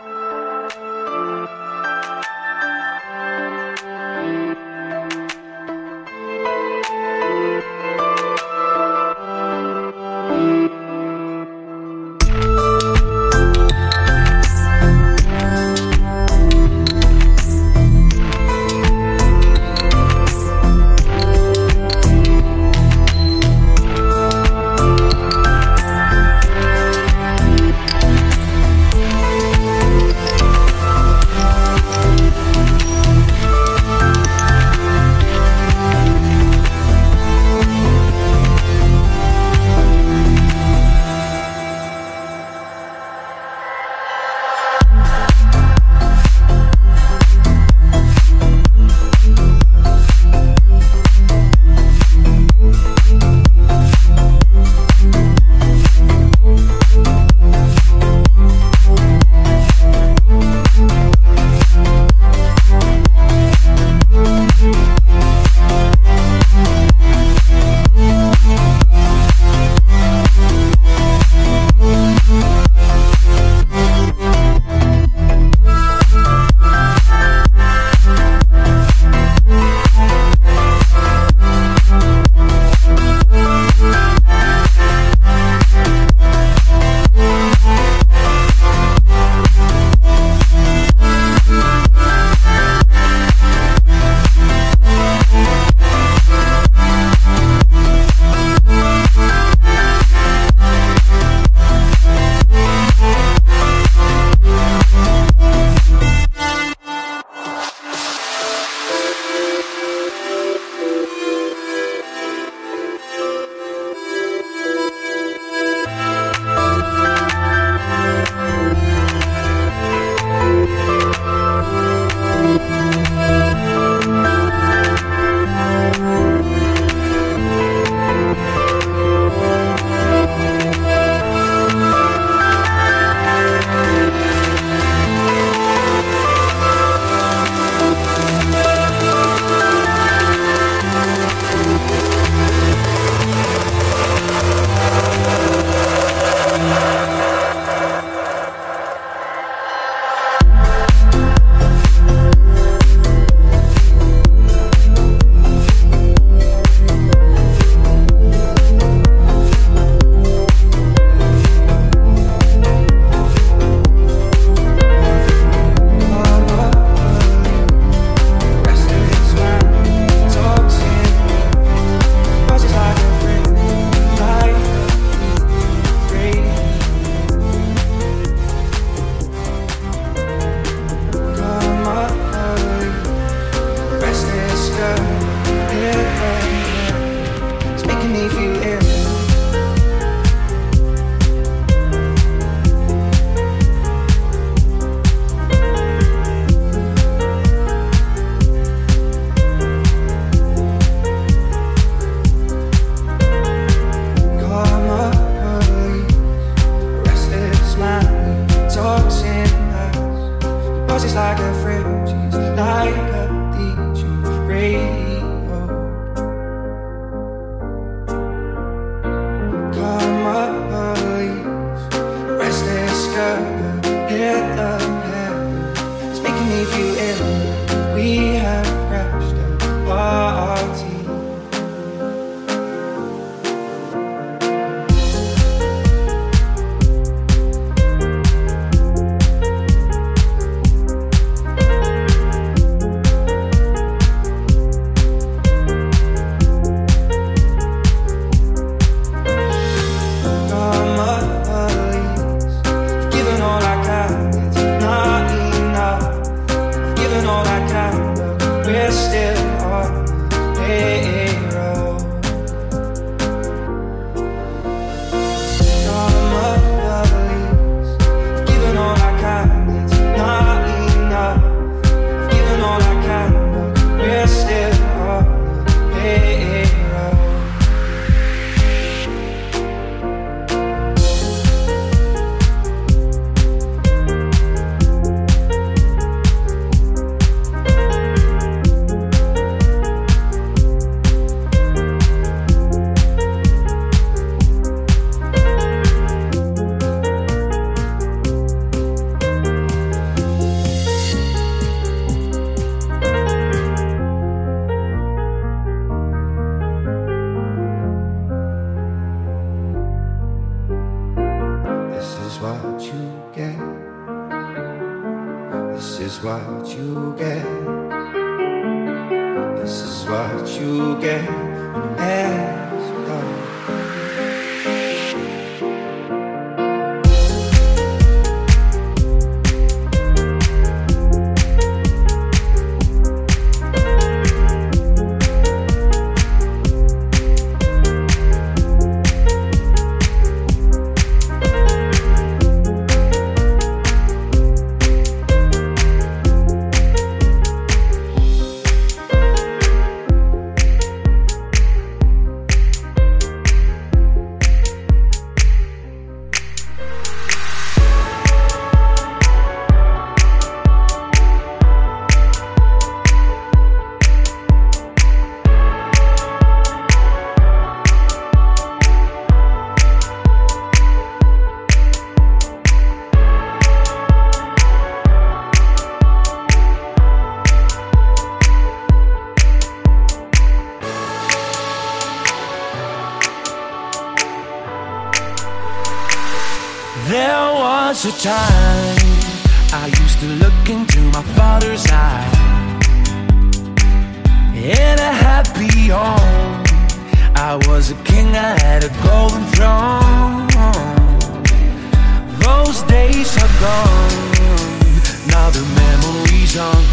Bye. was a time I used to look into my father's eyes In a happy home I was a king, I had a golden throne. Those days are gone. Now the memories are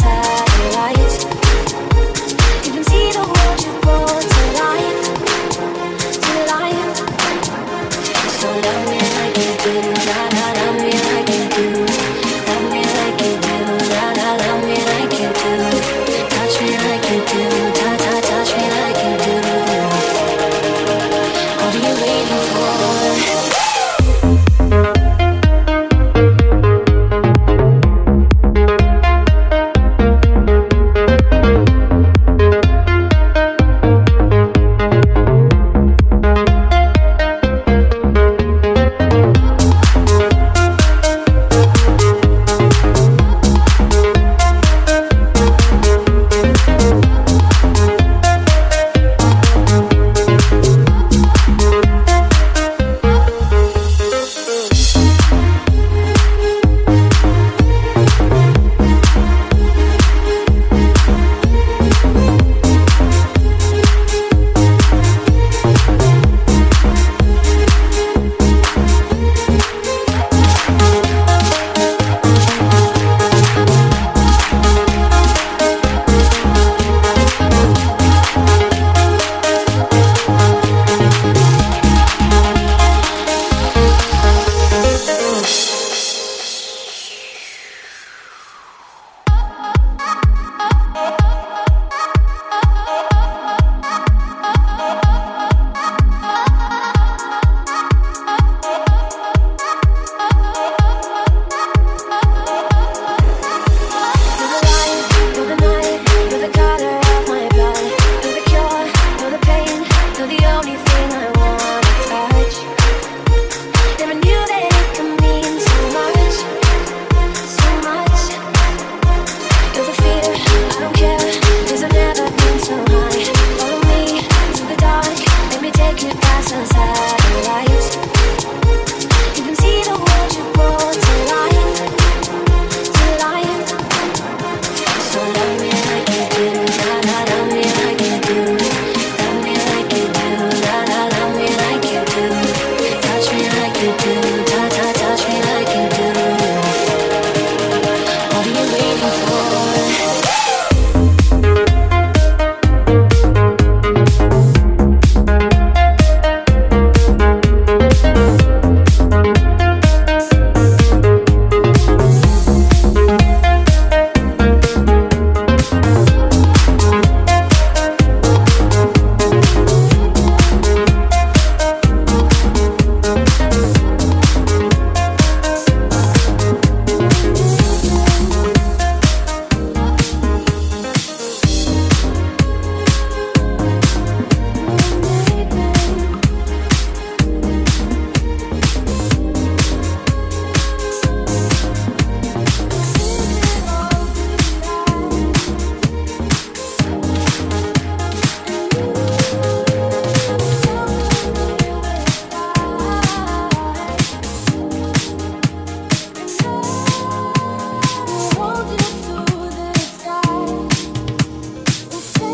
Satellites, You can see the world you bought.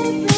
Every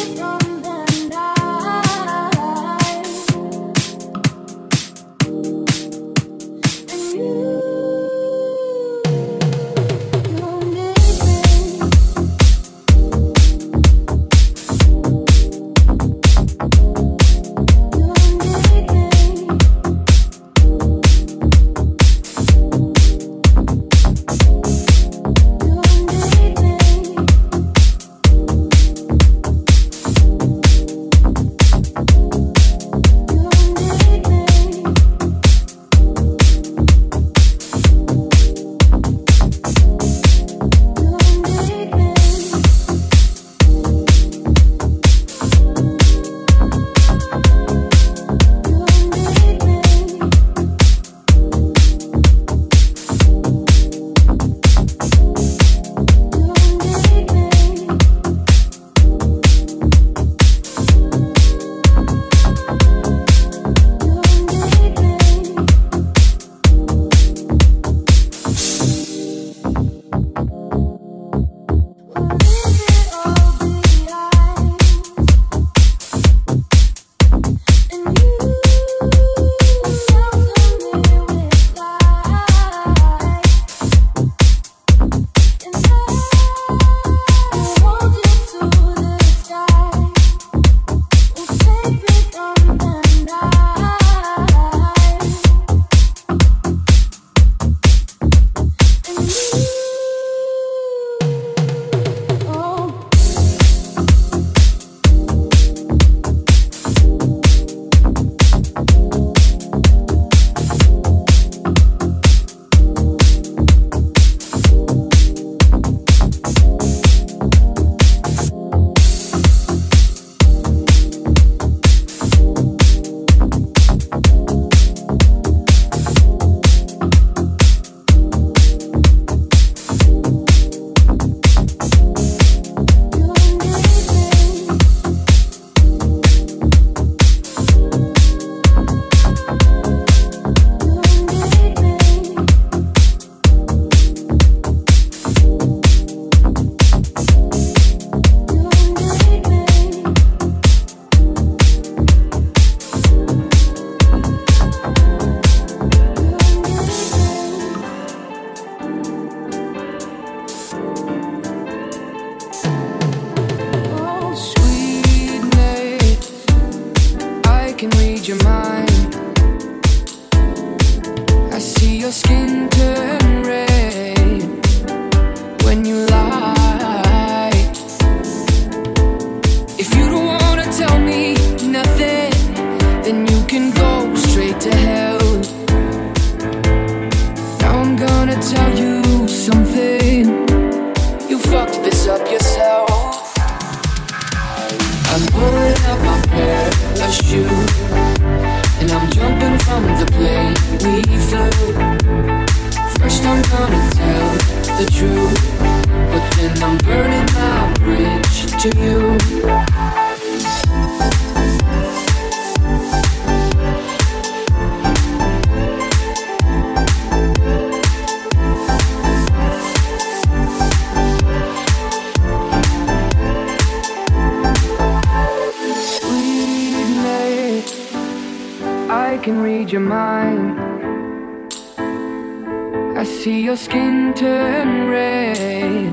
see your skin turn red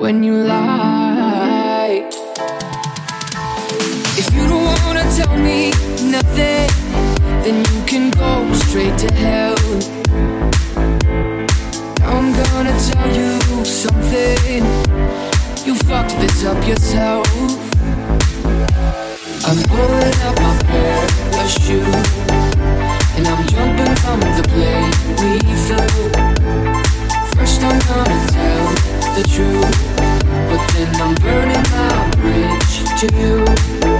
when you lie. If you don't wanna tell me nothing, then you can go straight to hell. I'm gonna tell you something. You fucked this up yourself. I'm pulling up my pair of shoes, and I'm jumping from the plane we. First I'm gonna tell the truth, but then I'm burning my bridge to. You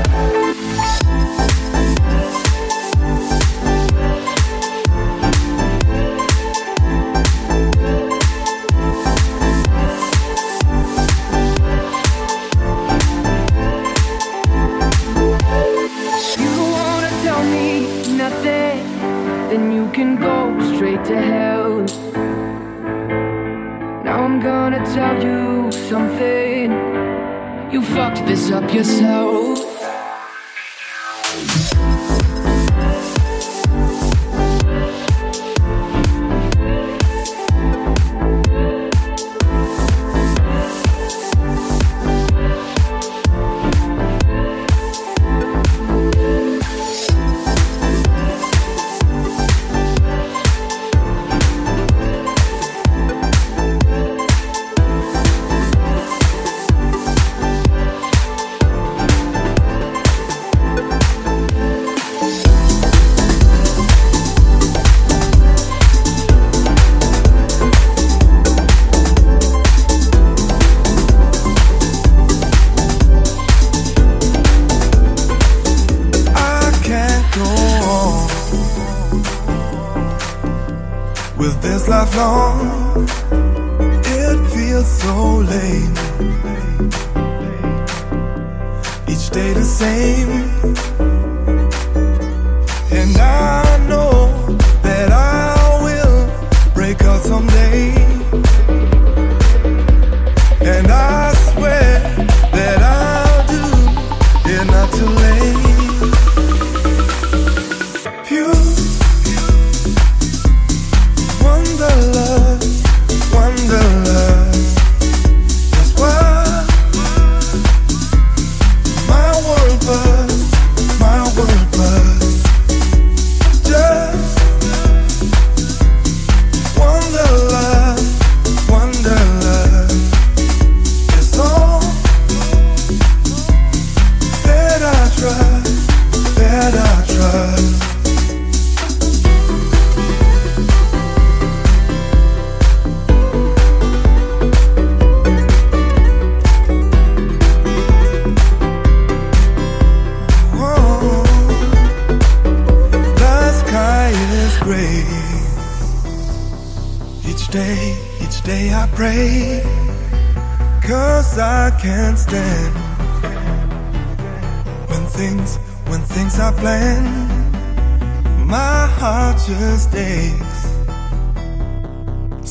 this up yourself. Gray. Each day, each day I pray. Cause I can't stand when things, when things are planned. My heart just aches.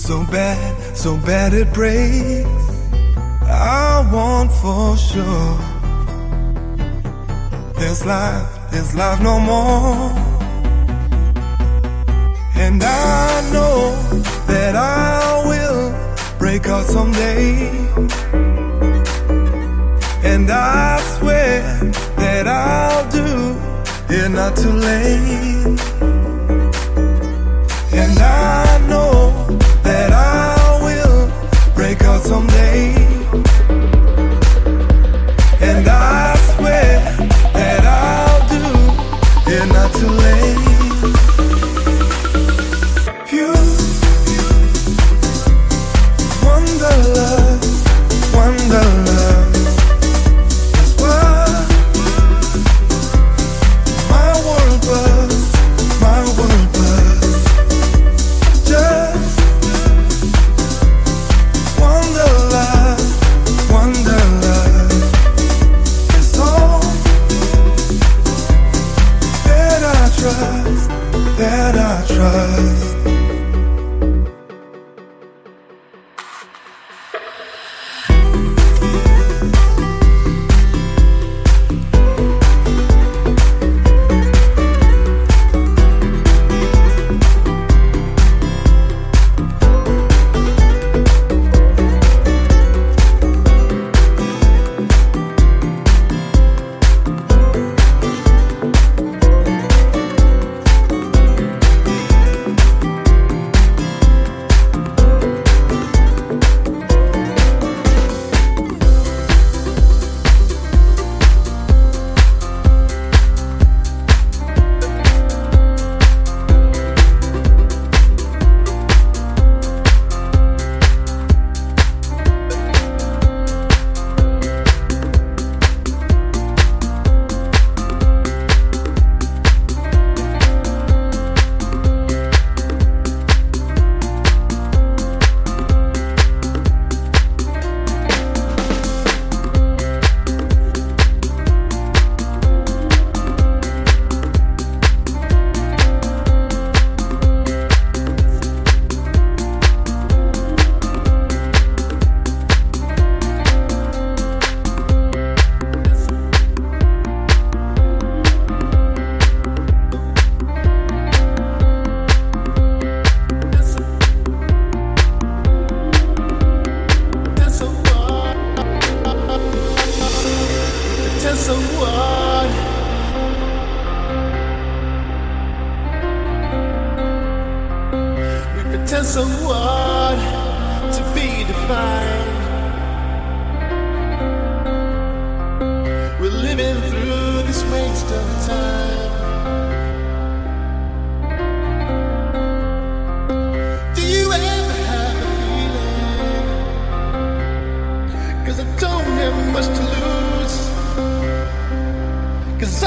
So bad, so bad it breaks. I want for sure. This life, this life no more. And I know that I will break out someday. And I swear that I'll do it not too late. And I know that I will break out someday.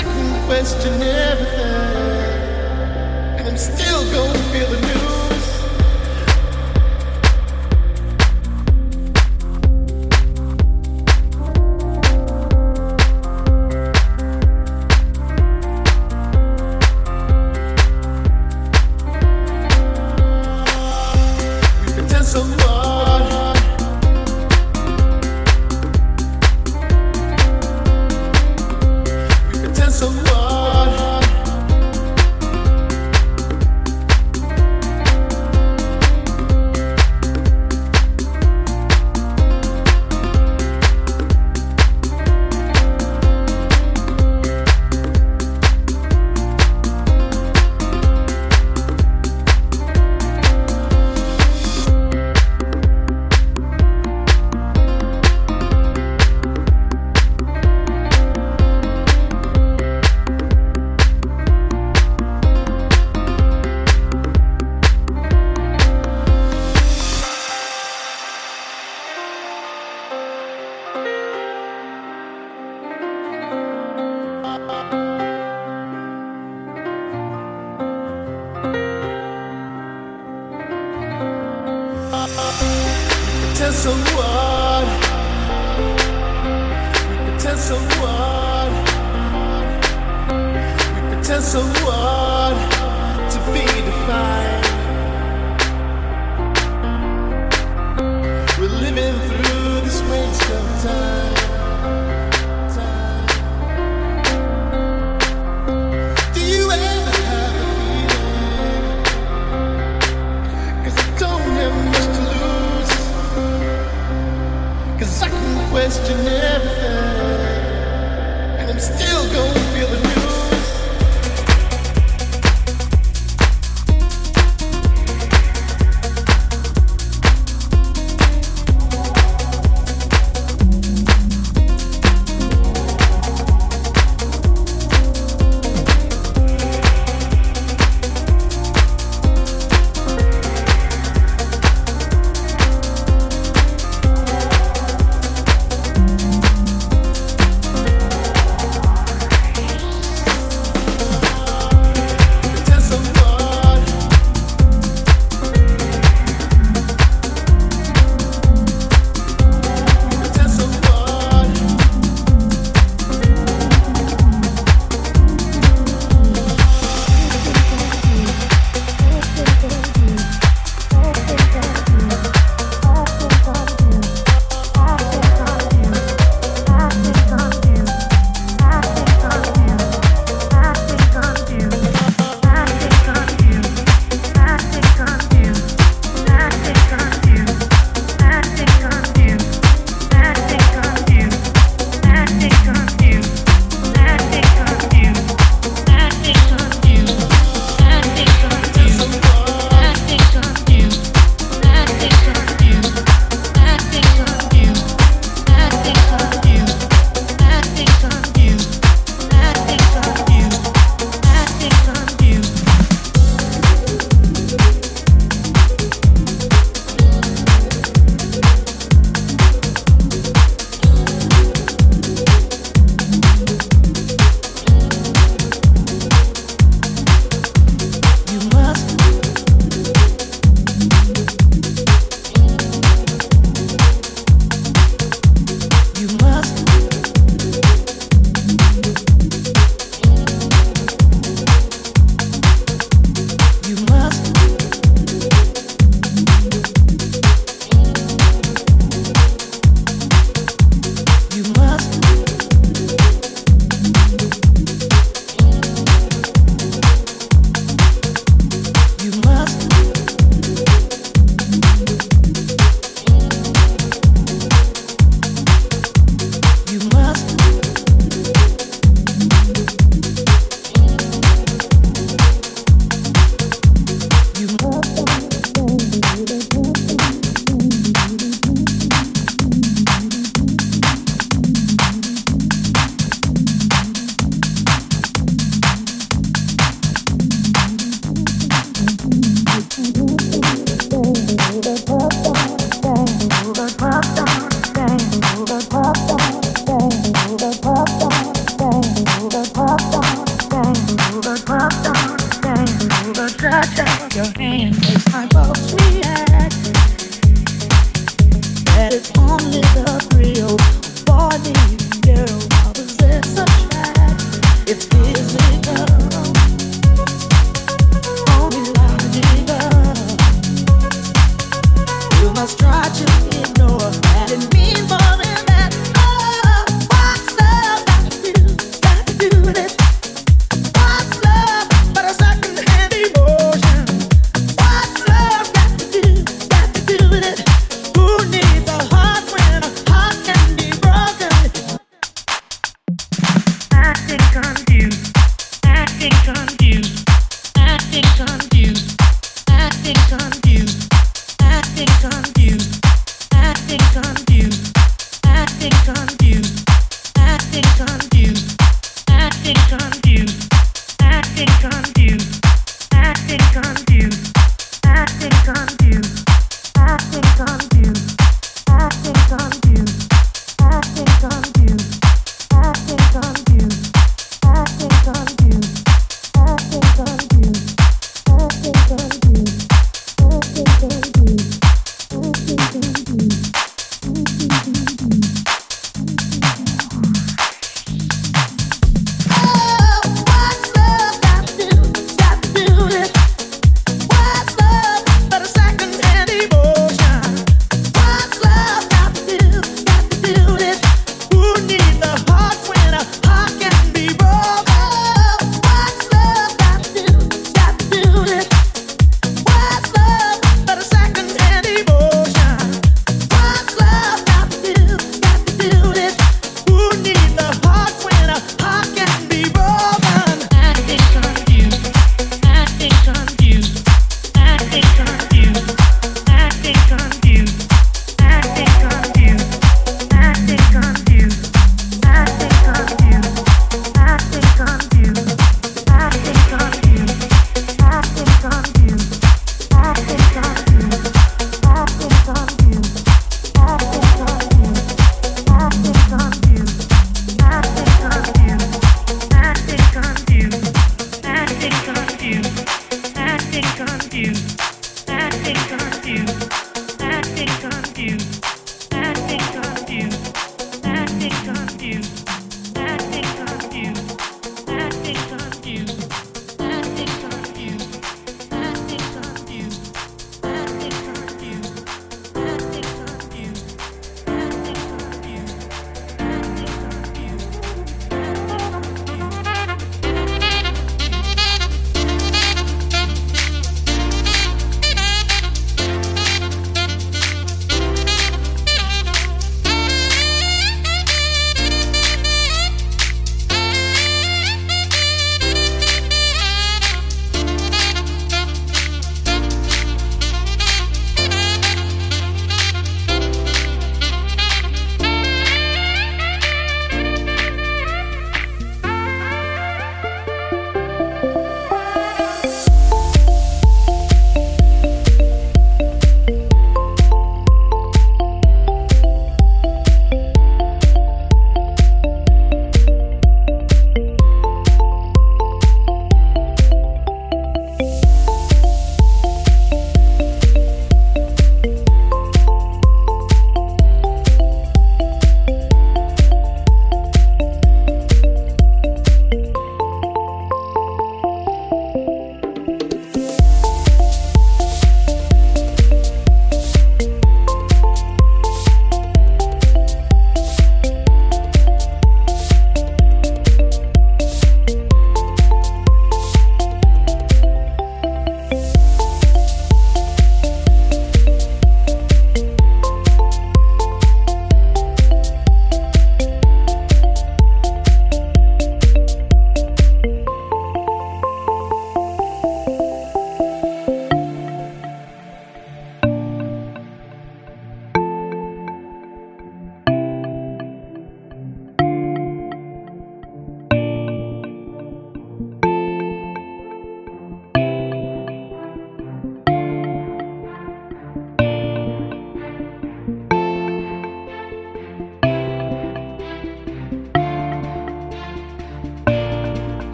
I can question everything, and I'm still gonna feel the.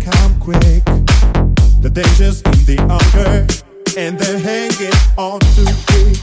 come quick. The danger's in the anger, and they're hanging on to me.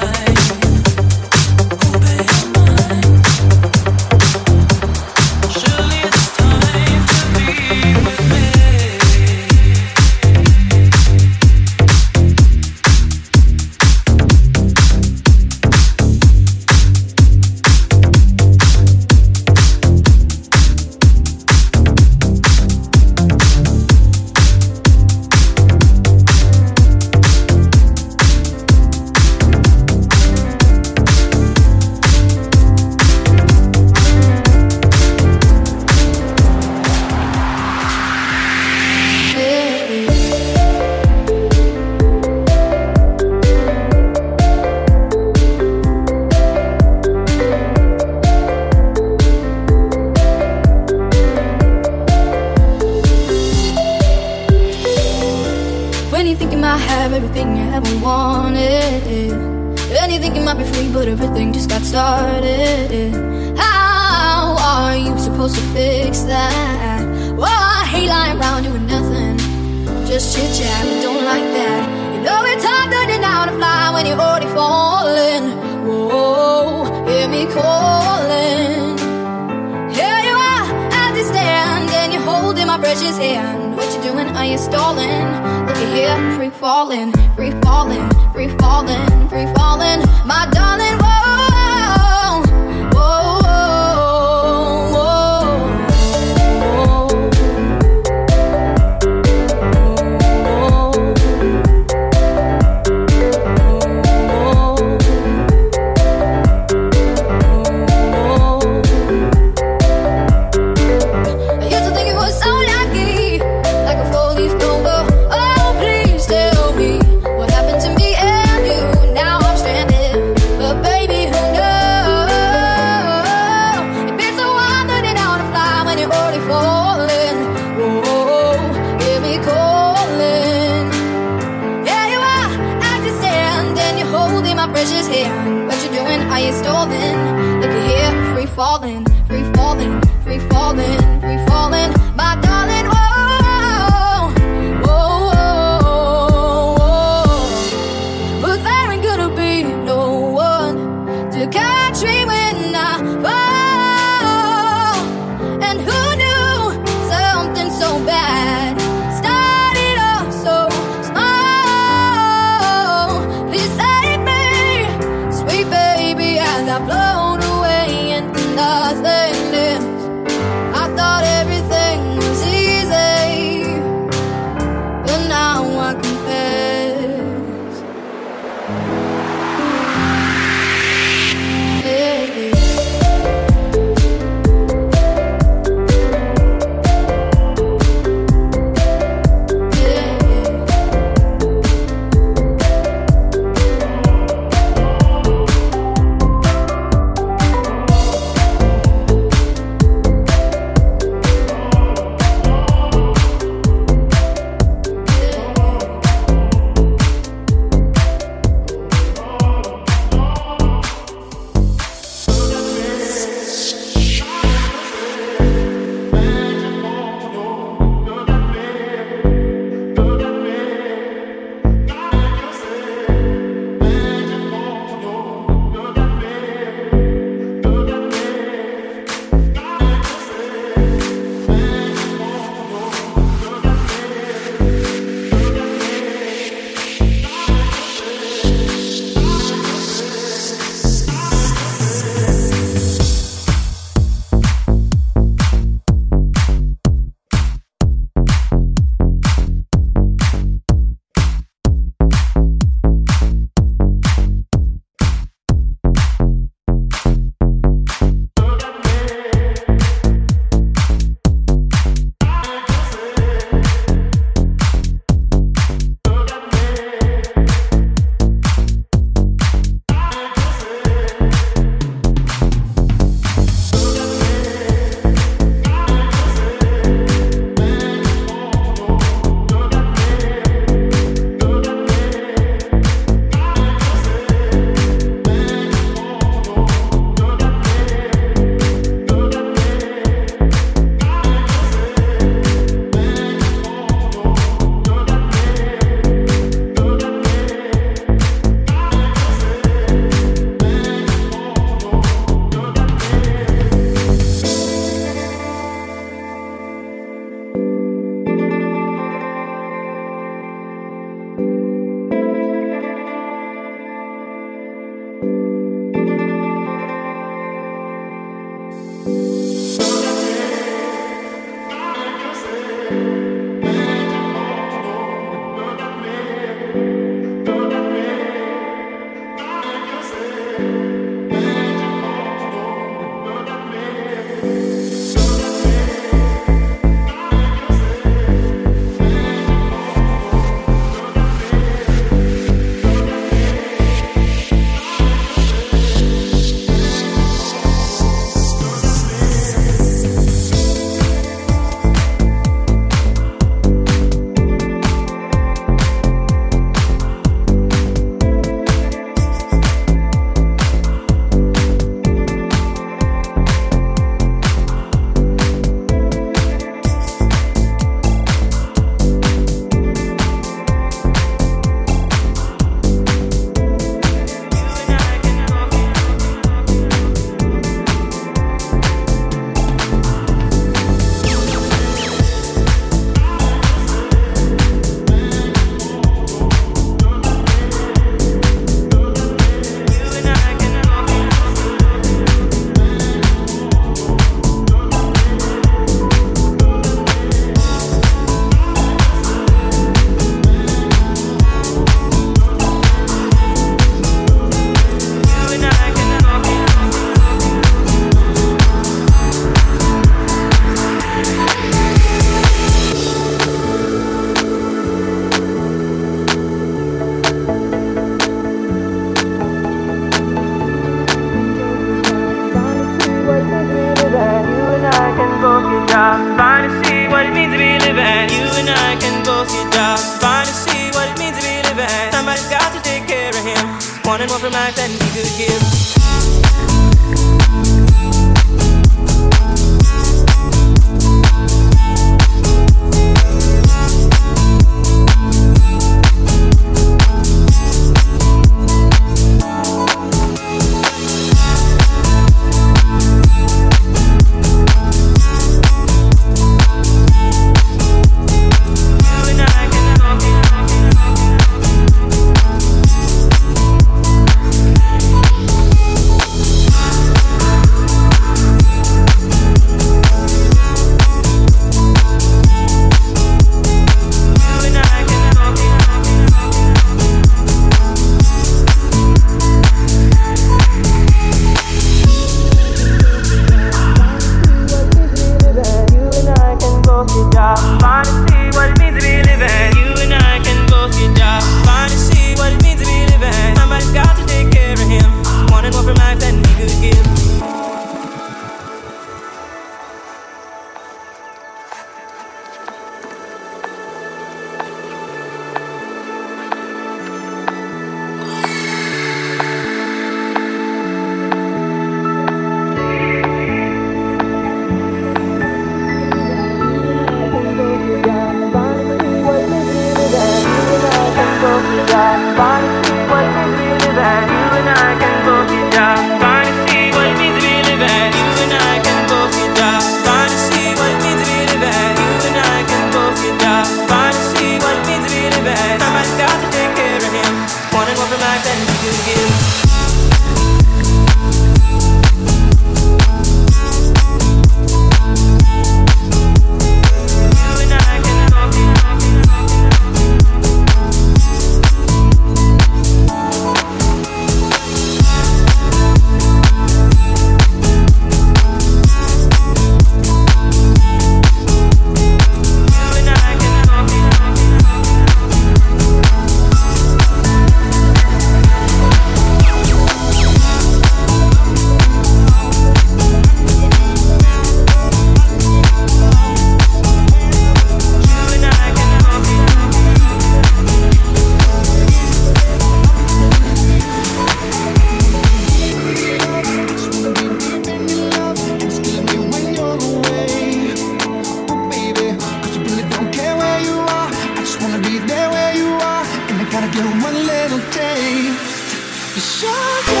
I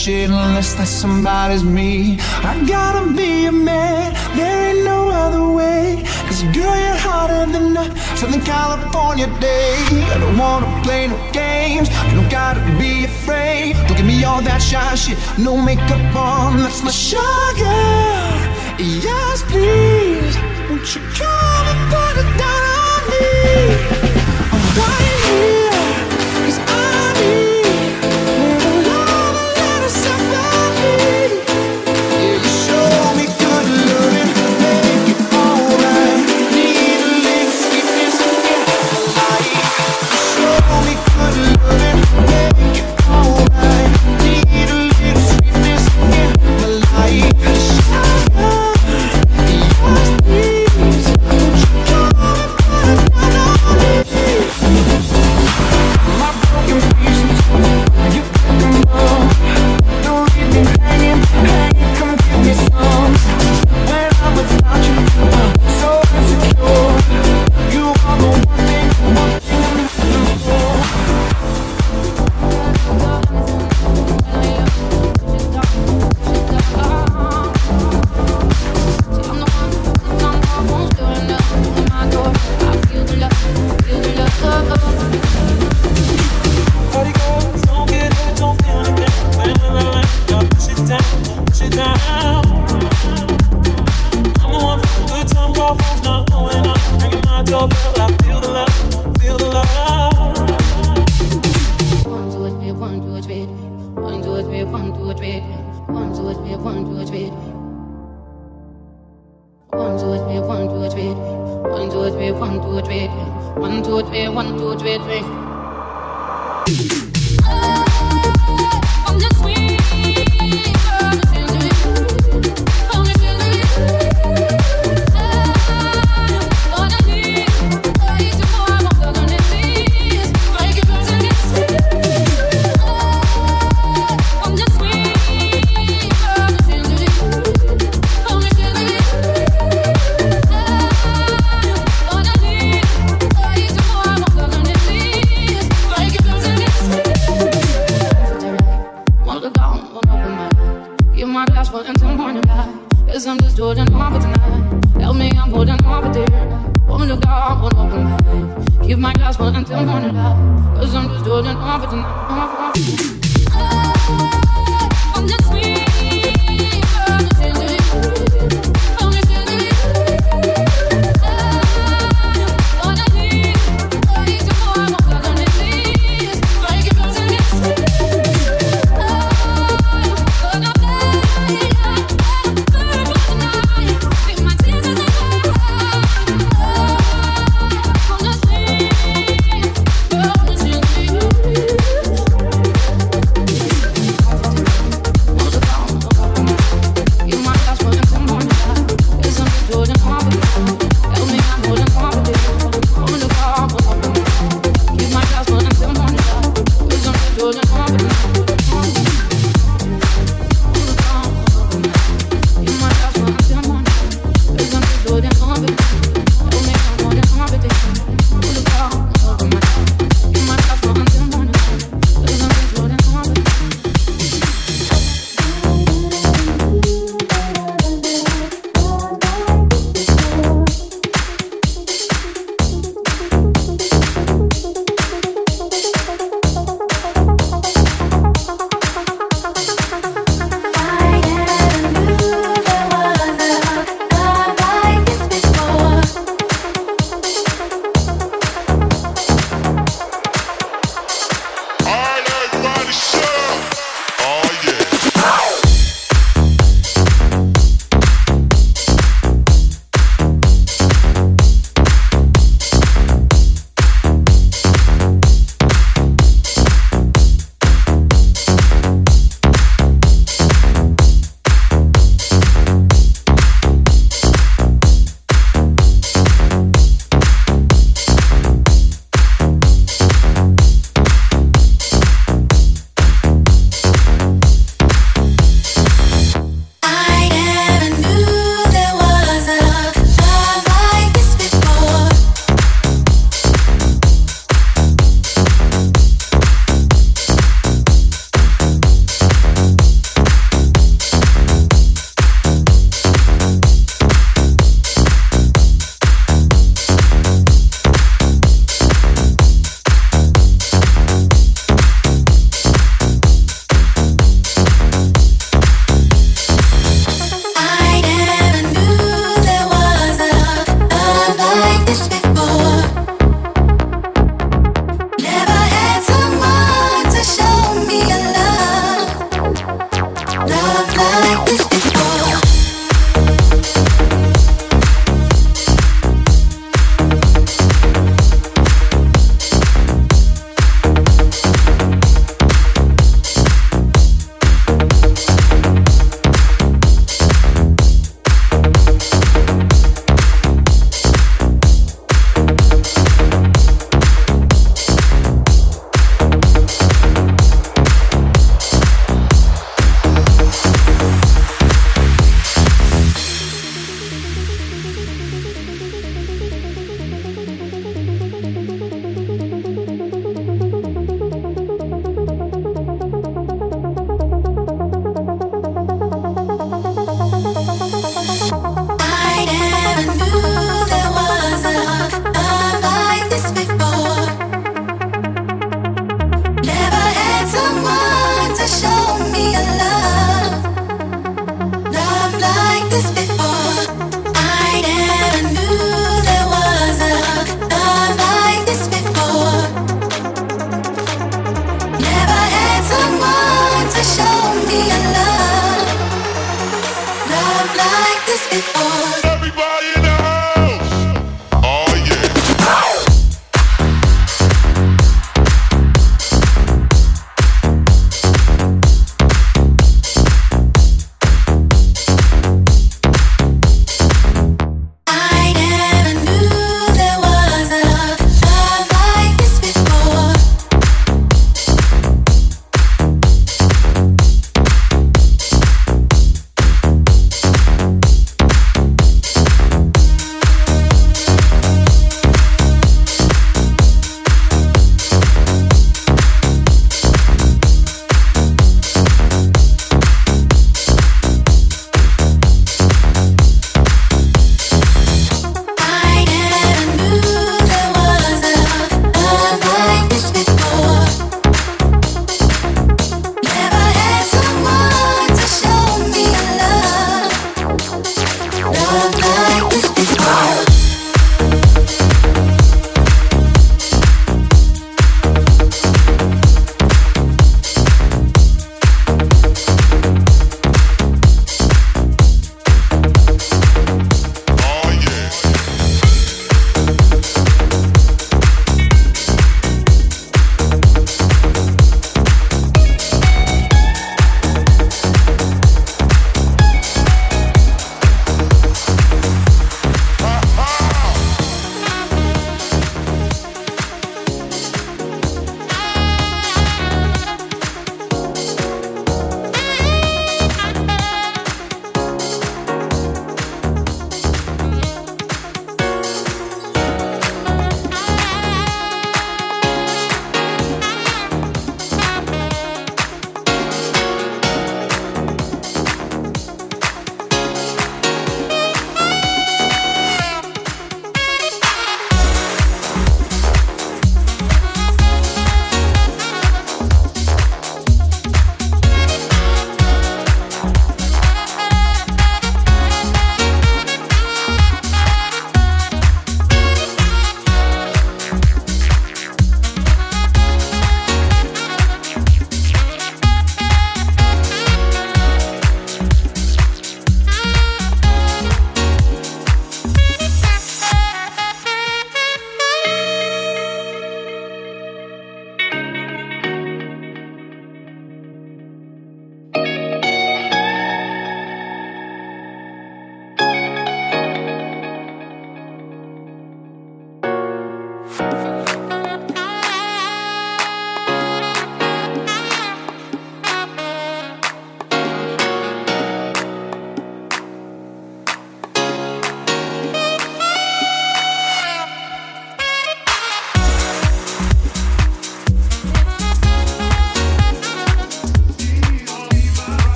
nobody touch it unless that somebody's me. I gotta be a man, there ain't no other way. Cause girl, you're hotter than a Southern California day. I don't wanna play no games, you don't gotta be afraid. Don't give me all that shy shit, no makeup on, that's my sugar. Yes, please, won't you come and put it down on me? I'm right here,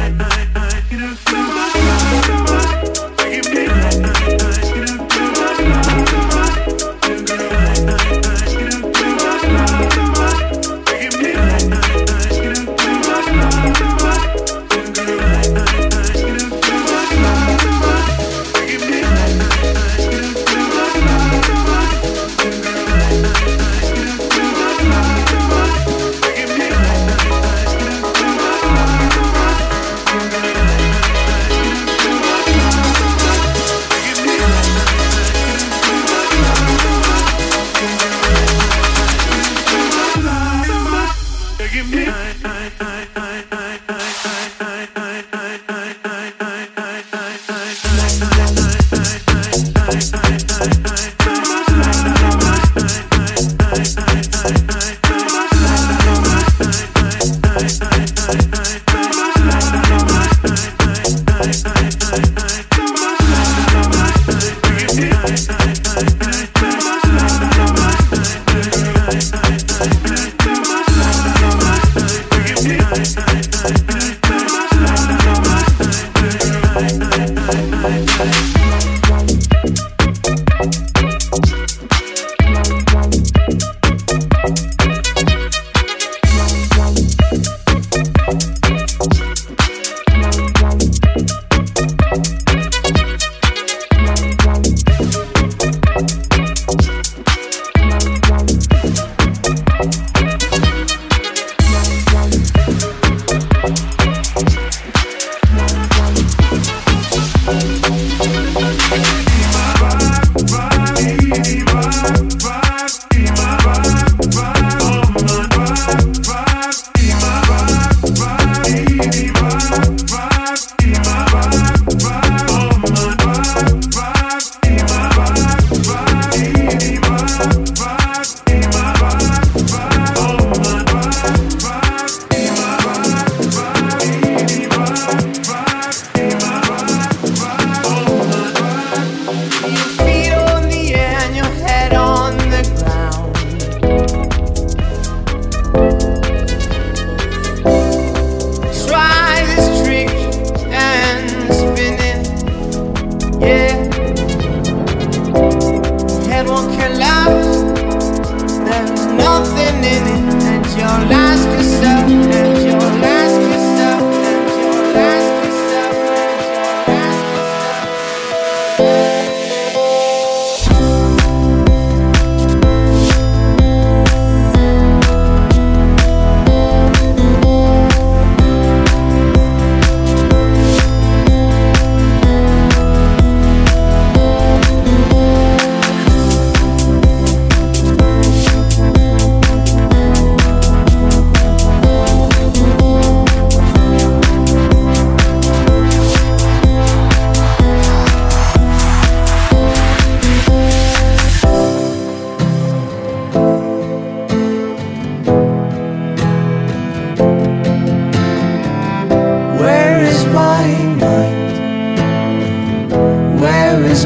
I, I, I, you know,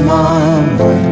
my.